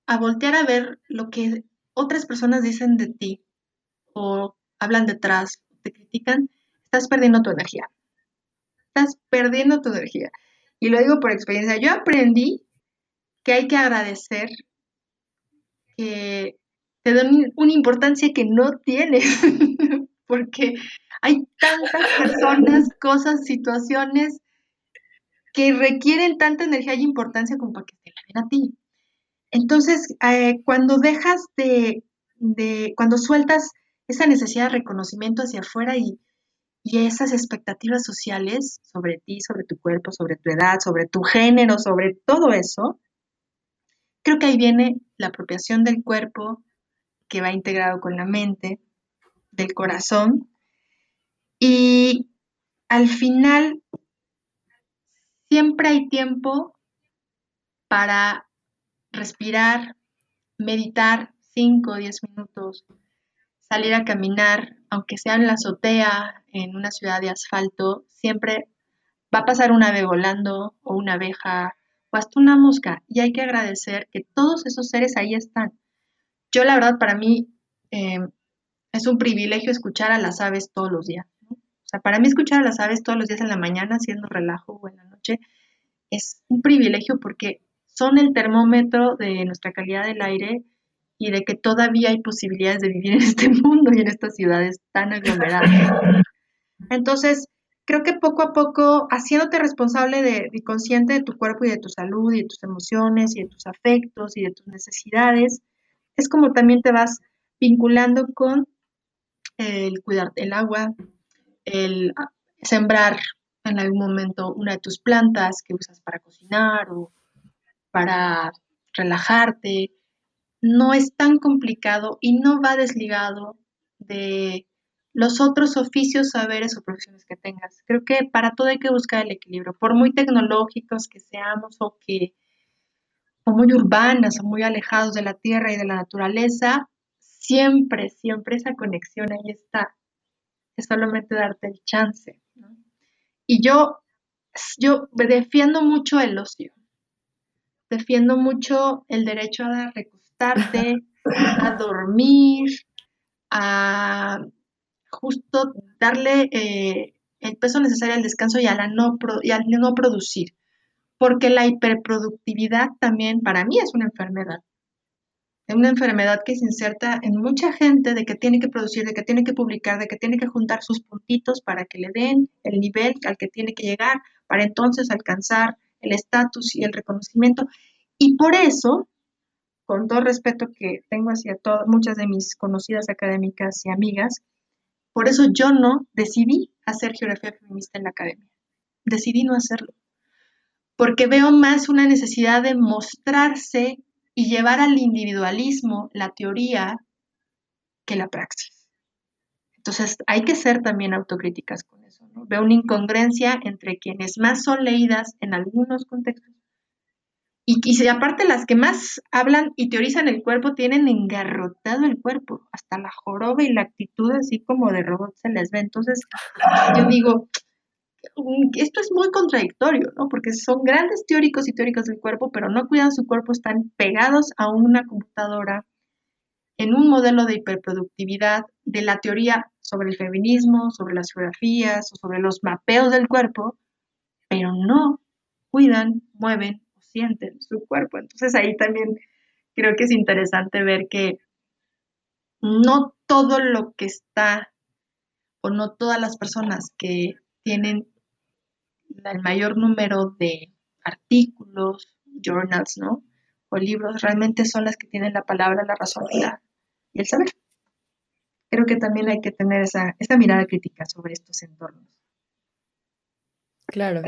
a voltear a ver lo que otras personas dicen de ti o hablan detrás, te critican, estás perdiendo tu energía. Estás perdiendo tu energía. Y lo digo por experiencia. Yo aprendí que hay que agradecer que te dan una importancia que no tienes, [LAUGHS] porque hay tantas personas, [LAUGHS] cosas, situaciones que requieren tanta energía y importancia como para que te la den a ti. Entonces, eh, cuando dejas de, cuando sueltas esa necesidad de reconocimiento hacia afuera y, y esas expectativas sociales sobre ti, sobre tu cuerpo, sobre tu edad, sobre tu género, sobre todo eso, creo que ahí viene la apropiación del cuerpo que va integrado con la mente, del corazón. Y al final Siempre hay tiempo para respirar, meditar 5 o 10 minutos, salir a caminar, aunque sea en la azotea, en una ciudad de asfalto, siempre va a pasar un ave volando o una abeja o hasta una mosca y hay que agradecer que todos esos seres ahí están. Yo la verdad para mí, em, es un privilegio escuchar a las aves todos los días. O sea, para mí escuchar a las aves todos los días en la mañana, haciendo relajo o en la noche, es un privilegio porque son el termómetro de nuestra calidad del aire y de que todavía hay posibilidades de vivir en este [LAUGHS] mundo y en estas ciudades tan aglomeradas. [LAUGHS] Entonces, creo que poco a poco, haciéndote responsable de, y consciente de tu cuerpo y de tu salud y de tus emociones y de tus afectos y de tus necesidades, es como también te vas vinculando con el cuidar el agua, el sembrar en algún momento una de tus plantas que usas para cocinar o para relajarte. No es tan complicado y no va desligado de los otros oficios, saberes o profesiones que tengas. Creo que para todo hay que buscar el equilibrio, por muy tecnológicos que seamos o que o muy urbanas o muy alejados de la tierra y de la naturaleza, siempre, siempre esa conexión ahí está. Es solamente darte el chance. Y yo, yo defiendo mucho el ocio. Defiendo mucho el derecho a recostarte, [LAUGHS] a dormir, a justo darle eh, el peso necesario al descanso y, a la no y al no producir. Porque la hiperproductividad también para mí es una enfermedad. Es una enfermedad que se inserta en mucha gente de que tiene que producir, de que tiene que publicar, de que tiene que juntar sus puntitos para que le den el nivel al que tiene que llegar, para entonces alcanzar el estatus y el reconocimiento. Y por eso, con todo respeto que tengo hacia todas muchas de mis conocidas académicas y amigas, por eso yo no decidí hacer geografía feminista en la academia. Decidí no hacerlo. Porque veo más una necesidad de mostrarse y llevar al individualismo la teoría que la praxis. Entonces hay que ser también autocríticas con eso. Veo una incongruencia entre quienes más son leídas en algunos contextos y, y aparte las que más hablan y teorizan el cuerpo tienen engarrotado el cuerpo, hasta la joroba y la actitud así como de robot se les ve. Entonces, yo digo, mm, esto es muy contradictorio, ¿no? Porque son grandes teóricos y teóricos del cuerpo, pero no cuidan su cuerpo, están pegados a una computadora en un modelo de hiperproductividad de la teoría sobre el feminismo, sobre las geografías o sobre los mapeos del cuerpo, pero no cuidan, mueven sienten su cuerpo. Entonces ahí también creo que es interesante ver que no todo lo que está o no todas las personas que tienen el mayor número de artículos, journals, ¿no? O libros realmente son las que tienen la palabra, la razón y, el saber. Creo que también hay que tener esa, esa mirada crítica sobre estos entornos. Claro,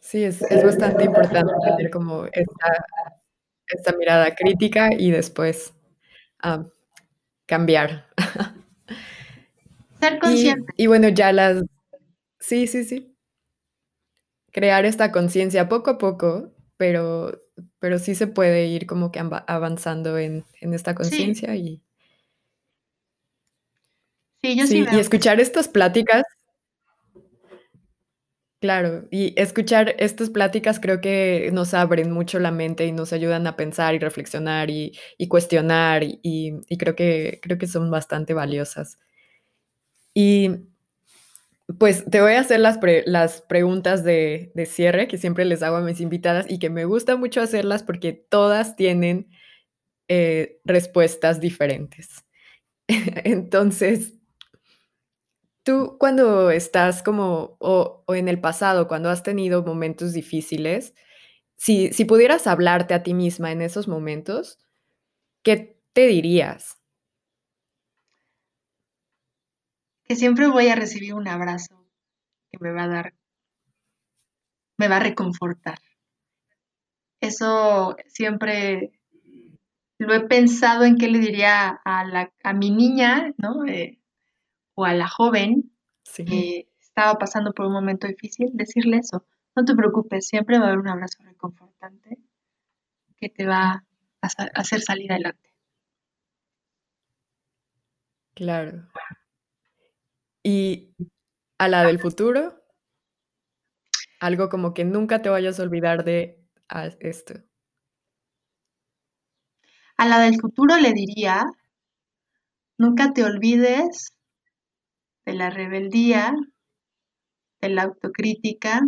sí, es, bastante importante tener como esta, mirada crítica y después cambiar. Ser consciente. Y, bueno, ya las... Sí, sí, sí. Crear esta conciencia poco a poco, pero, pero sí se puede ir como que avanzando en, esta conciencia y... Sí, yo sí. y escuchar estas pláticas Claro, y escuchar estas pláticas creo que nos abren mucho la mente y nos ayudan a pensar y reflexionar y, cuestionar y, creo, que, son bastante valiosas. Y pues te voy a hacer las, las preguntas de, cierre que siempre les hago a mis invitadas y que me gusta mucho hacerlas porque todas tienen eh, respuestas diferentes. [LAUGHS] Entonces, Tú cuando estás como, o, en el pasado, cuando has tenido momentos difíciles, si, si pudieras hablarte a ti misma en esos momentos, ¿qué te dirías? Que siempre voy a recibir un abrazo que me va a dar, me va a reconfortar. Eso siempre lo he pensado en qué le diría a, la, a mi niña, ¿no? Eh, o a la joven que estaba pasando por un momento difícil, decirle eso. No te preocupes, siempre va a haber un abrazo reconfortante que te va a hacer salir adelante. Claro. ¿Y a la del futuro? Algo como que nunca te vayas a olvidar de esto. A la del futuro le diría nunca te olvides de la rebeldía, de la autocrítica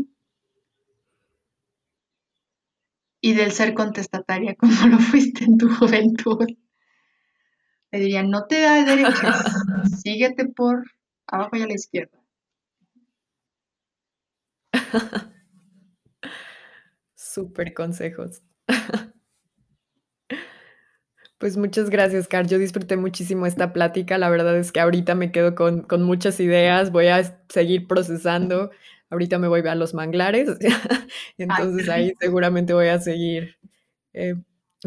y del ser contestataria [LAUGHS] como lo fuiste en tu juventud. Le diría, no te da derechos, [LAUGHS] síguete por abajo y a la izquierda. [LAUGHS] Súper consejos. Pues muchas gracias, Car. Yo disfruté muchísimo esta plática. La verdad es que ahorita me quedo con, muchas ideas. Voy a seguir procesando. Ahorita me voy a los manglares. [LAUGHS] Entonces ahí [LAUGHS] seguramente voy a seguir eh,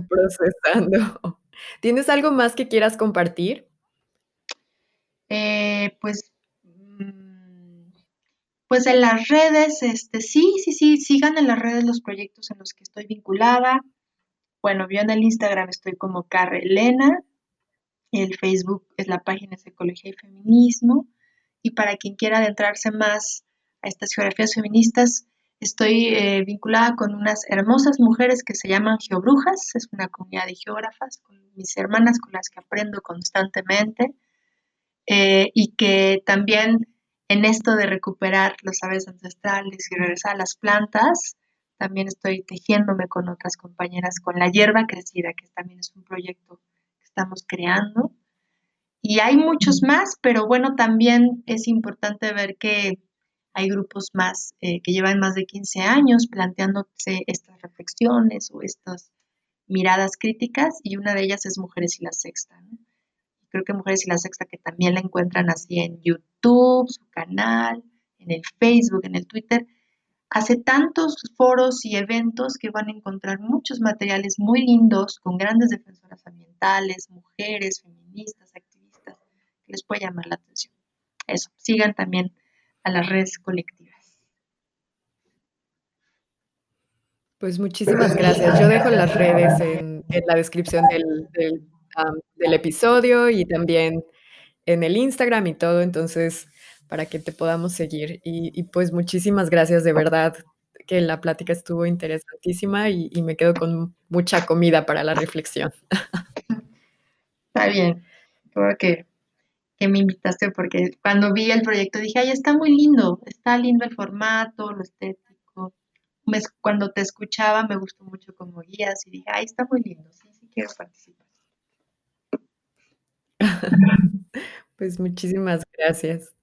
procesando. ¿Tienes algo más que quieras compartir? Eh, pues, mm, pues en las redes, este, sí, sí, sí, sigan en las redes los proyectos en los que estoy vinculada. Bueno, yo en el Instagram estoy como Elena, el Facebook es la página de Ecología y Feminismo, y para quien quiera adentrarse más a estas geografías feministas, estoy eh, vinculada con unas hermosas mujeres que se llaman Geobrujas, es una comunidad de geógrafas, con mis hermanas con las que aprendo constantemente, eh, y que también en esto de recuperar los saberes ancestrales y regresar a las plantas, también estoy tejiéndome con otras compañeras con la hierba crecida, que también es un proyecto que estamos creando. Y hay muchos más, pero bueno, también es importante ver que hay grupos más eh, que llevan más de 15 años planteándose estas reflexiones o estas miradas críticas y una de ellas es Mujeres y la Sexta. Creo que Mujeres y la Sexta que también la encuentran así en YouTube, su canal, en el Facebook, en el Twitter hace tantos foros y eventos que van a encontrar muchos materiales muy lindos con grandes defensoras ambientales, mujeres, feministas, activistas, que les puede llamar la atención. Eso, sigan también a las redes colectivas. Pues muchísimas gracias. Yo dejo las redes en, la descripción del, episodio y también en el Instagram y todo, entonces para que te podamos seguir. Y, pues muchísimas gracias de verdad, que la plática estuvo interesantísima y, me quedo con mucha comida para la reflexión. Está bien, creo que, que me invitaste porque cuando vi el proyecto dije, ay, está muy lindo, está lindo el formato, lo estético. Cuando te escuchaba me gustó mucho como guías y dije, ay, está muy lindo, sí, sí quiero participar. [LAUGHS] Pues muchísimas gracias.